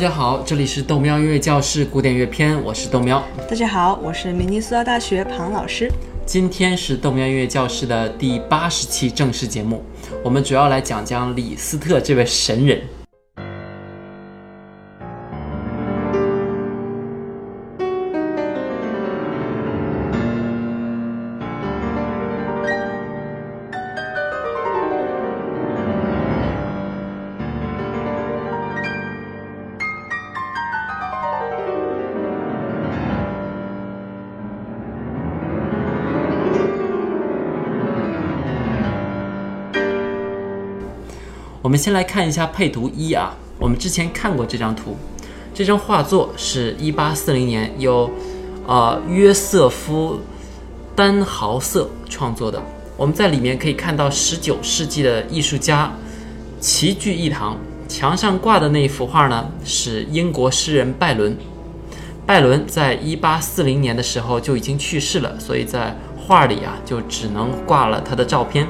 家好，这里是豆喵音乐教室古典乐篇，我是豆喵。大家好，我是明尼苏达大学庞老师。今天是豆喵音乐教室的第八十期正式节目，我们主要来讲讲李斯特这位神人。我们先来看一下配图一啊，我们之前看过这张图，这张画作是一八四零年由，呃约瑟夫丹豪瑟创作的。我们在里面可以看到十九世纪的艺术家齐聚一堂，墙上挂的那幅画呢是英国诗人拜伦。拜伦在一八四零年的时候就已经去世了，所以在画里啊就只能挂了他的照片。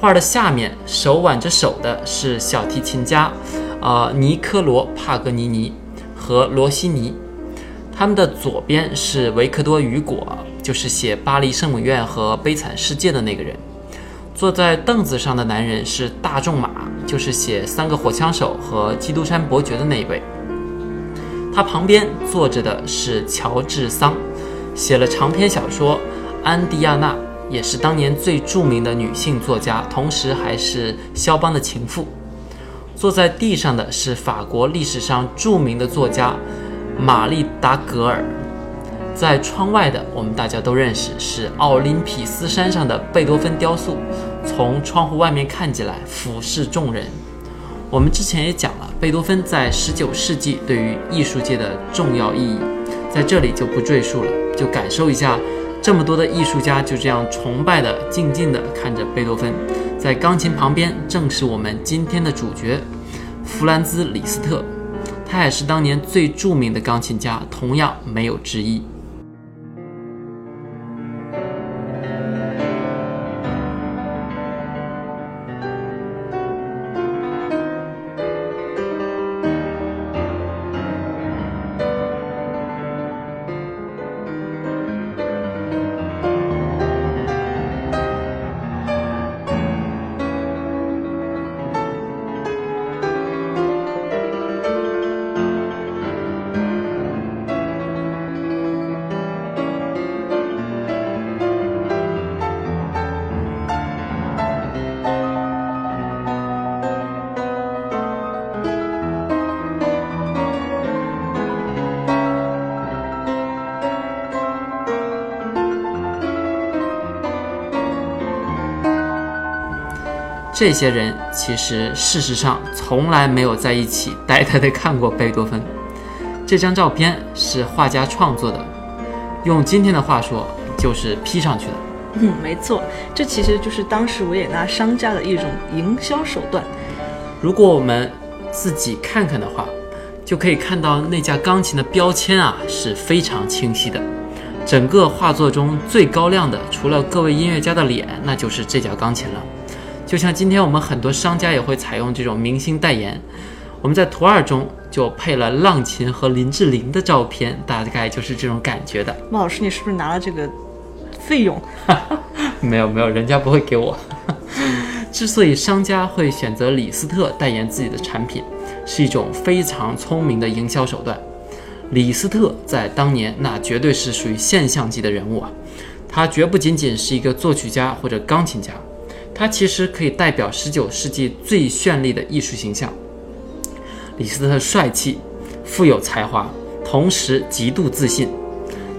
画的下面手挽着手的是小提琴家，呃，尼科罗·帕格尼尼和罗西尼。他们的左边是维克多·雨果，就是写《巴黎圣母院》和《悲惨世界》的那个人。坐在凳子上的男人是大仲马，就是写《三个火枪手》和《基督山伯爵》的那一位。他旁边坐着的是乔治·桑，写了长篇小说《安迪亚娜》。也是当年最著名的女性作家，同时还是肖邦的情妇。坐在地上的是法国历史上著名的作家玛丽达格尔。在窗外的，我们大家都认识，是奥林匹斯山上的贝多芬雕塑，从窗户外面看起来俯视众人。我们之前也讲了，贝多芬在十九世纪对于艺术界的重要意义，在这里就不赘述了，就感受一下。这么多的艺术家就这样崇拜的、静静的看着贝多芬，在钢琴旁边正是我们今天的主角弗兰兹·李斯特，他也是当年最著名的钢琴家，同样没有之一。这些人其实事实上从来没有在一起呆呆地看过贝多芬。这张照片是画家创作的，用今天的话说就是 P 上去的。嗯，没错，这其实就是当时维也纳商家的一种营销手段。如果我们自己看看的话，就可以看到那架钢琴的标签啊是非常清晰的。整个画作中最高亮的，除了各位音乐家的脸，那就是这架钢琴了。就像今天我们很多商家也会采用这种明星代言，我们在图二中就配了浪琴和林志玲的照片，大概就是这种感觉的。孟老师，你是不是拿了这个费用？没有没有，人家不会给我。之所以商家会选择李斯特代言自己的产品，是一种非常聪明的营销手段。李斯特在当年那绝对是属于现象级的人物啊，他绝不仅仅是一个作曲家或者钢琴家。他其实可以代表十九世纪最绚丽的艺术形象。李斯特帅气、富有才华，同时极度自信。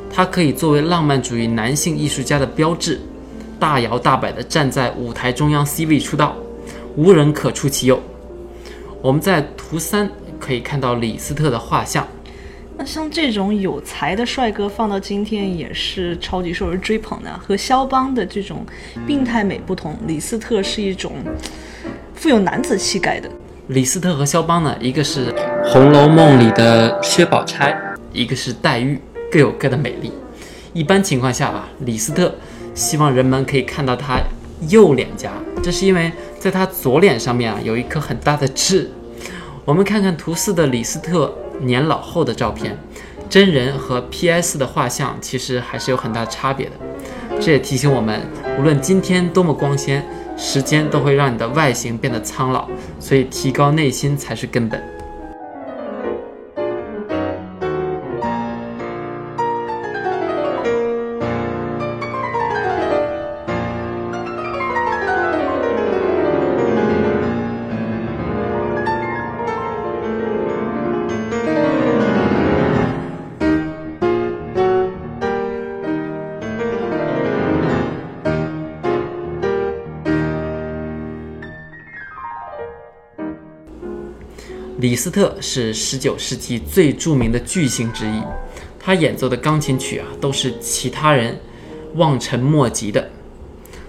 他可以作为浪漫主义男性艺术家的标志，大摇大摆地站在舞台中央 C 位出道，无人可出其右。我们在图三可以看到李斯特的画像。那像这种有才的帅哥放到今天也是超级受人追捧的。和肖邦的这种病态美不同，李斯特是一种富有男子气概的。李斯特和肖邦呢，一个是《红楼梦》里的薛宝钗，一个是黛玉，各有各的美丽。一般情况下啊，李斯特希望人们可以看到他右脸颊，这是因为在他左脸上面啊有一颗很大的痣。我们看看图四的李斯特年老后的照片，真人和 PS 的画像其实还是有很大差别的。这也提醒我们，无论今天多么光鲜，时间都会让你的外形变得苍老，所以提高内心才是根本。李斯特是19世纪最著名的巨星之一，他演奏的钢琴曲啊，都是其他人望尘莫及的。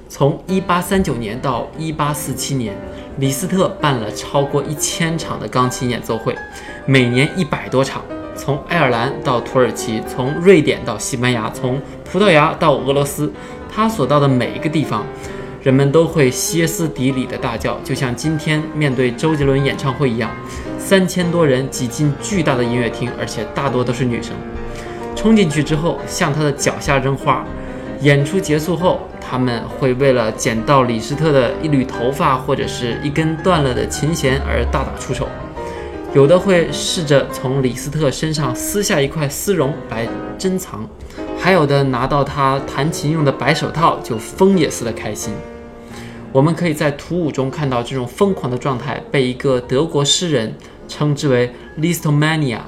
从1839年到1847年，李斯特办了超过一千场的钢琴演奏会，每年一百多场。从爱尔兰到土耳其，从瑞典到西班牙，从葡萄牙到俄罗斯，他所到的每一个地方，人们都会歇斯底里的大叫，就像今天面对周杰伦演唱会一样。三千多人挤进巨大的音乐厅，而且大多都是女生。冲进去之后，向他的脚下扔花。演出结束后，他们会为了捡到李斯特的一缕头发或者是一根断了的琴弦而大打出手。有的会试着从李斯特身上撕下一块丝绒来珍藏，还有的拿到他弹琴用的白手套就疯也似的开心。我们可以在图五中看到这种疯狂的状态被一个德国诗人。称之为 listomania。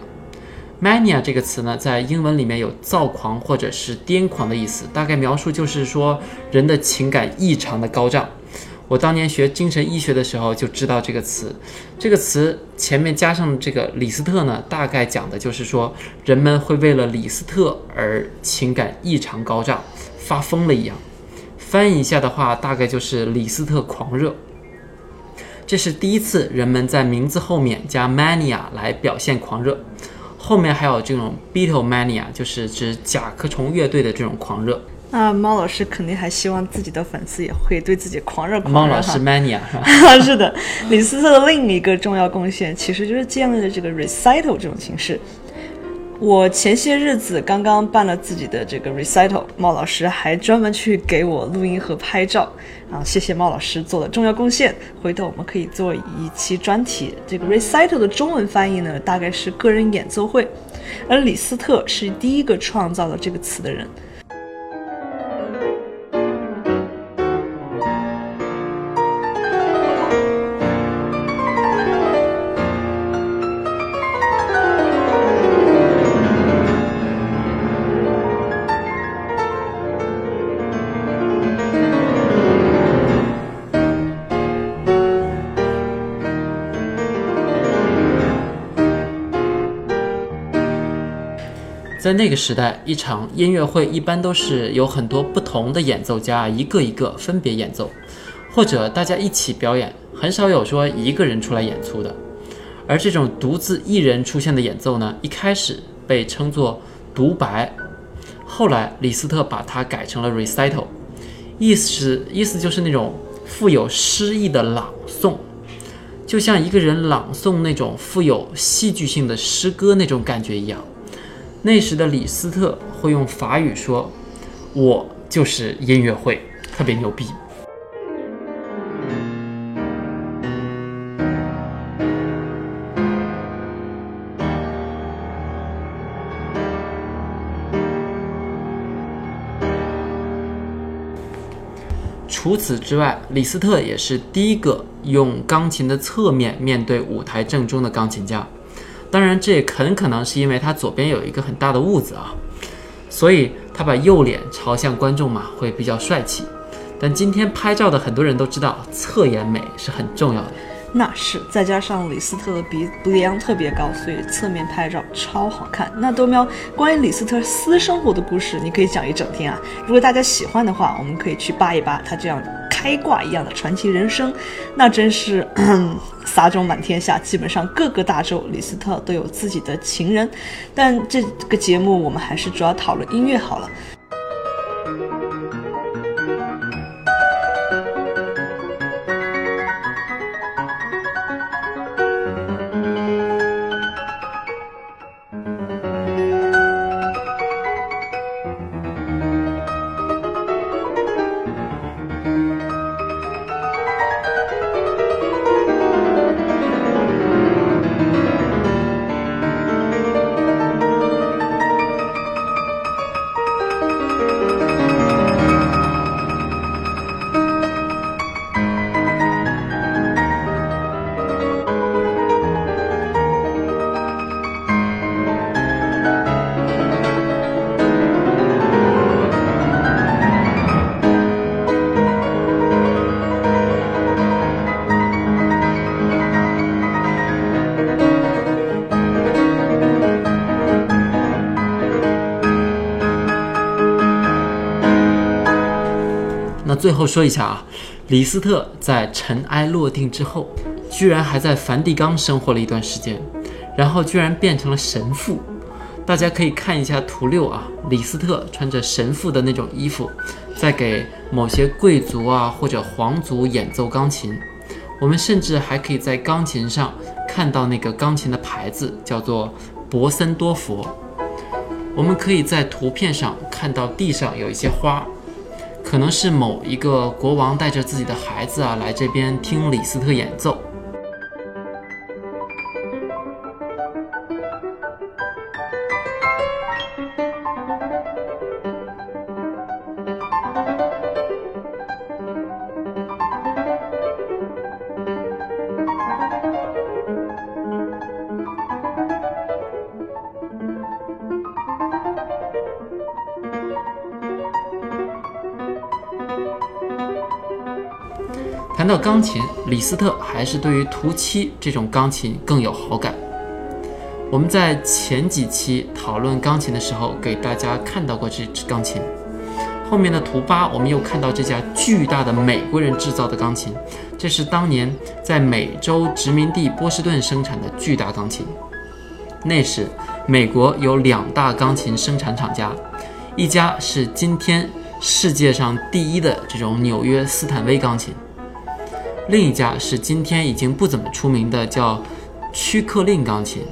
mania 这个词呢，在英文里面有躁狂或者是癫狂的意思，大概描述就是说人的情感异常的高涨。我当年学精神医学的时候就知道这个词，这个词前面加上这个李斯特呢，大概讲的就是说人们会为了李斯特而情感异常高涨，发疯了一样。翻译一下的话，大概就是李斯特狂热。这是第一次人们在名字后面加 mania 来表现狂热，后面还有这种 Beatlemania，就是指甲壳虫乐队的这种狂热。那猫老师肯定还希望自己的粉丝也会对自己狂热狂热。猫老师 mania 是吧？是的，李斯特的另一个重要贡献其实就是建立了这个 recital 这种形式。我前些日子刚刚办了自己的这个 recital，猫老师还专门去给我录音和拍照，啊，谢谢猫老师做的重要贡献。回头我们可以做一期专题。这个 recital 的中文翻译呢，大概是个人演奏会，而李斯特是第一个创造了这个词的人。在那个时代，一场音乐会一般都是有很多不同的演奏家，一个一个分别演奏，或者大家一起表演，很少有说一个人出来演出的。而这种独自一人出现的演奏呢，一开始被称作独白，后来李斯特把它改成了 recital，意思是意思就是那种富有诗意的朗诵，就像一个人朗诵那种富有戏剧性的诗歌那种感觉一样。那时的李斯特会用法语说：“我就是音乐会，特别牛逼。”除此之外，李斯特也是第一个用钢琴的侧面面对舞台正中的钢琴家。当然，这也很可能是因为他左边有一个很大的痦子啊，所以他把右脸朝向观众嘛，会比较帅气。但今天拍照的很多人都知道，侧颜美是很重要的。那是，再加上李斯特的鼻鼻梁特别高，所以侧面拍照超好看。那多喵，关于李斯特私生活的故事，你可以讲一整天啊。如果大家喜欢的话，我们可以去扒一扒他这样开挂一样的传奇人生，那真是撒种满天下。基本上各个大洲，李斯特都有自己的情人。但这个节目我们还是主要讨论音乐好了。最后说一下啊，李斯特在尘埃落定之后，居然还在梵蒂冈生活了一段时间，然后居然变成了神父。大家可以看一下图六啊，李斯特穿着神父的那种衣服，在给某些贵族啊或者皇族演奏钢琴。我们甚至还可以在钢琴上看到那个钢琴的牌子，叫做博森多佛。我们可以在图片上看到地上有一些花，可能是某一个国王带着自己的孩子啊来这边听李斯特演奏。谈到钢琴，李斯特还是对于图七这种钢琴更有好感。我们在前几期讨论钢琴的时候，给大家看到过这支钢琴。后面的图八，我们又看到这架巨大的美国人制造的钢琴，这是当年在美洲殖民地波士顿生产的巨大钢琴。那时，美国有两大钢琴生产厂家，一家是今天世界上第一的这种纽约斯坦威钢琴。另一架是今天已经不怎么出名的，叫屈克令钢琴。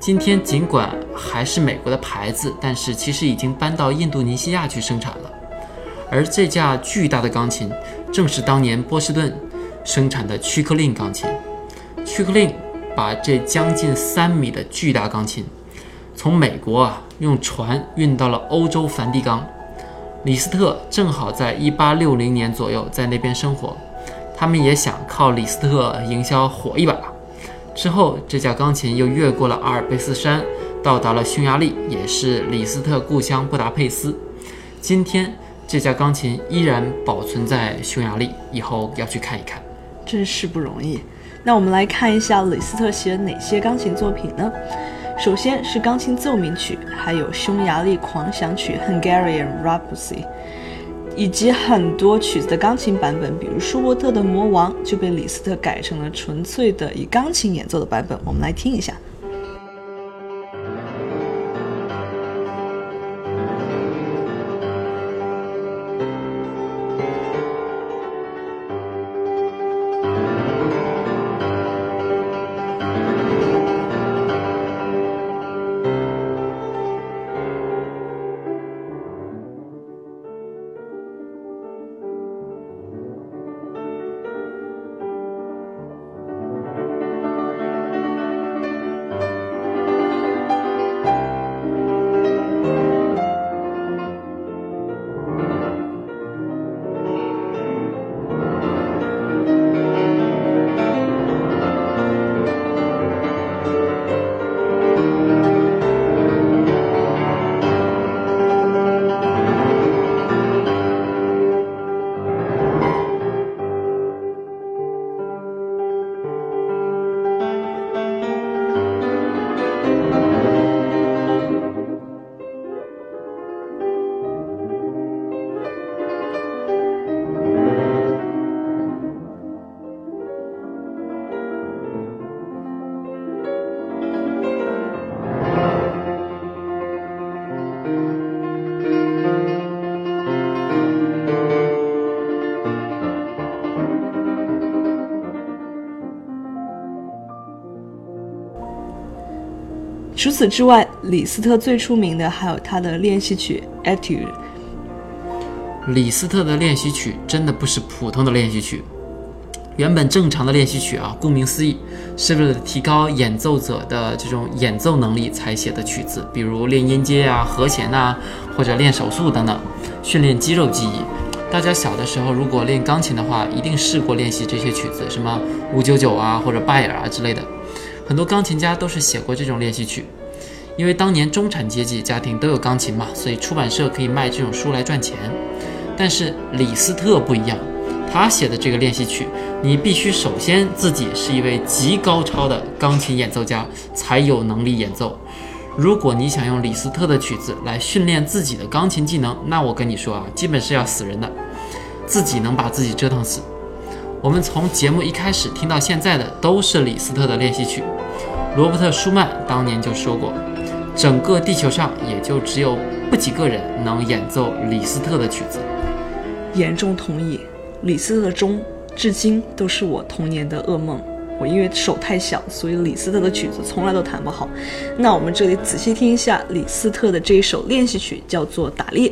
今天尽管还是美国的牌子，但是其实已经搬到印度尼西亚去生产了。而这架巨大的钢琴，正是当年波士顿生产的屈克令钢琴。屈克令把这将近三米的巨大钢琴，从美国啊用船运到了欧洲梵蒂冈。李斯特正好在1860年左右在那边生活。他们也想靠李斯特营销火一把。之后，这架钢琴又越过了阿尔卑斯山，到达了匈牙利，也是李斯特故乡布达佩斯。今天，这架钢琴依然保存在匈牙利，以后要去看一看。真是不容易。那我们来看一下李斯特写了哪些钢琴作品呢？首先是钢琴奏鸣曲，还有匈牙利狂想曲 （Hungarian Rhapsody）。以及很多曲子的钢琴版本，比如舒伯特的《魔王》就被李斯特改成了纯粹的以钢琴演奏的版本。我们来听一下。除此之外，李斯特最出名的还有他的练习曲《Etude》。李斯特的练习曲真的不是普通的练习曲。原本正常的练习曲啊，顾名思义，是为了提高演奏者的这种演奏能力才写的曲子，比如练音阶啊、和弦呐，或者练手速等等，训练肌肉记忆。大家小的时候如果练钢琴的话，一定试过练习这些曲子，什么五九九啊，或者拜尔啊之类的。很多钢琴家都是写过这种练习曲，因为当年中产阶级家庭都有钢琴嘛，所以出版社可以卖这种书来赚钱。但是李斯特不一样，他写的这个练习曲，你必须首先自己是一位极高超的钢琴演奏家，才有能力演奏。如果你想用李斯特的曲子来训练自己的钢琴技能，那我跟你说啊，基本是要死人的。自己能把自己折腾死。我们从节目一开始听到现在的都是李斯特的练习曲。罗伯特·舒曼当年就说过，整个地球上也就只有不几个人能演奏李斯特的曲子。严重同意，李斯特的钟至今都是我童年的噩梦。我因为手太小，所以李斯特的曲子从来都弹不好。那我们这里仔细听一下李斯特的这一首练习曲，叫做《打猎》。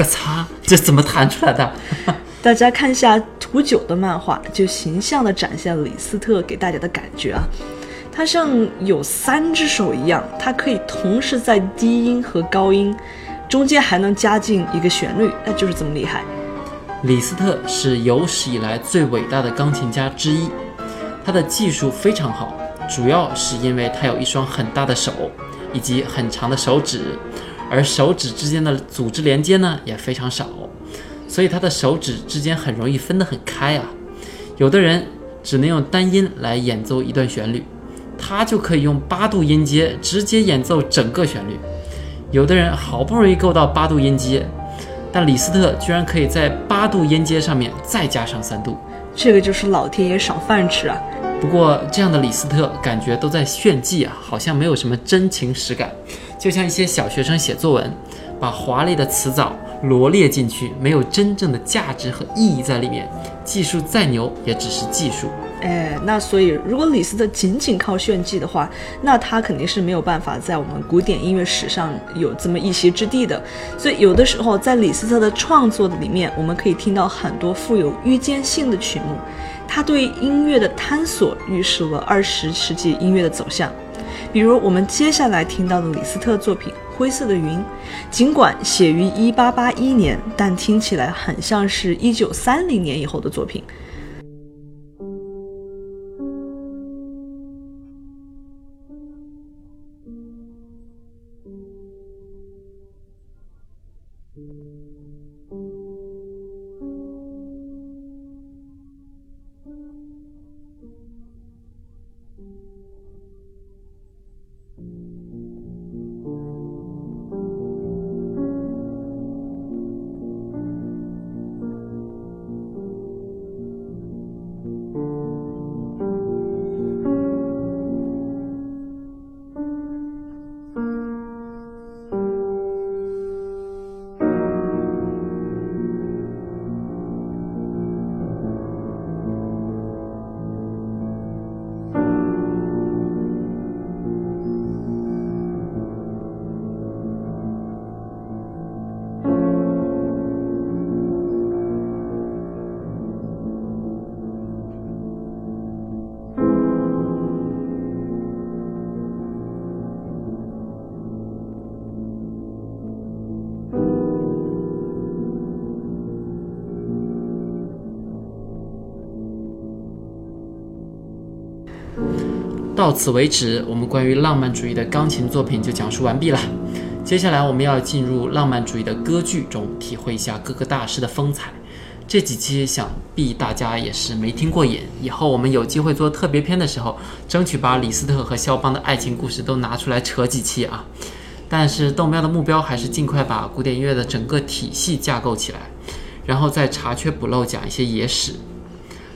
个擦，这怎么弹出来的？大家看一下图九的漫画，就形象地展现了李斯特给大家的感觉啊，他像有三只手一样，他可以同时在低音和高音中间还能加进一个旋律，那就是这么厉害。李斯特是有史以来最伟大的钢琴家之一，他的技术非常好，主要是因为他有一双很大的手以及很长的手指。而手指之间的组织连接呢也非常少，所以他的手指之间很容易分得很开啊。有的人只能用单音来演奏一段旋律，他就可以用八度音阶直接演奏整个旋律。有的人好不容易够到八度音阶，但李斯特居然可以在八度音阶上面再加上三度，这个就是老天爷赏饭吃啊！不过这样的李斯特感觉都在炫技啊，好像没有什么真情实感。就像一些小学生写作文，把华丽的词藻罗列进去，没有真正的价值和意义在里面。技术再牛，也只是技术。哎，那所以，如果李斯特仅仅靠炫技的话，那他肯定是没有办法在我们古典音乐史上有这么一席之地的。所以，有的时候在李斯特的创作里面，我们可以听到很多富有预见性的曲目。他对音乐的探索，预示了二十世纪音乐的走向。比如我们接下来听到的李斯特作品《灰色的云》，尽管写于1881年，但听起来很像是一九三零年以后的作品。到此为止，我们关于浪漫主义的钢琴作品就讲述完毕了。接下来我们要进入浪漫主义的歌剧中，体会一下各个大师的风采。这几期想必大家也是没听过瘾，以后我们有机会做特别篇的时候，争取把李斯特和肖邦的爱情故事都拿出来扯几期啊。但是豆喵的目标还是尽快把古典音乐的整个体系架构起来，然后再查缺补漏讲一些野史。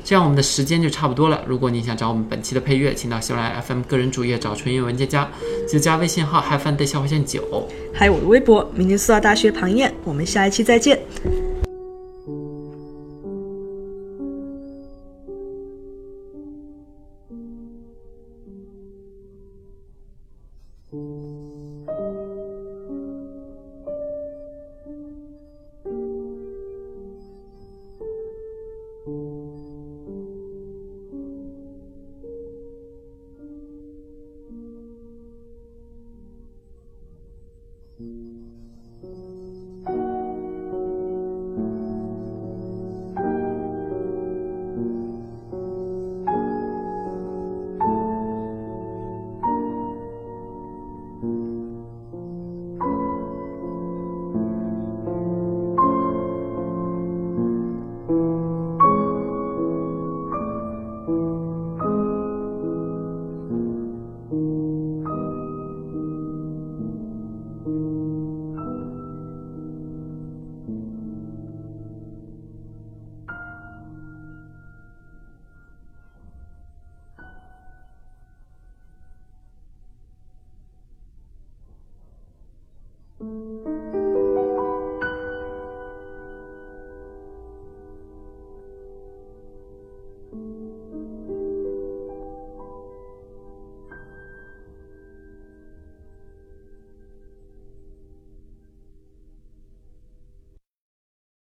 这样我们的时间就差不多了。如果你想找我们本期的配乐，请到喜马拉雅 FM 个人主页找纯音乐文件夹，记得加微信号 h i f u n day 下划线九。还有我的微博，明天四大大学庞燕，我们下一期再见。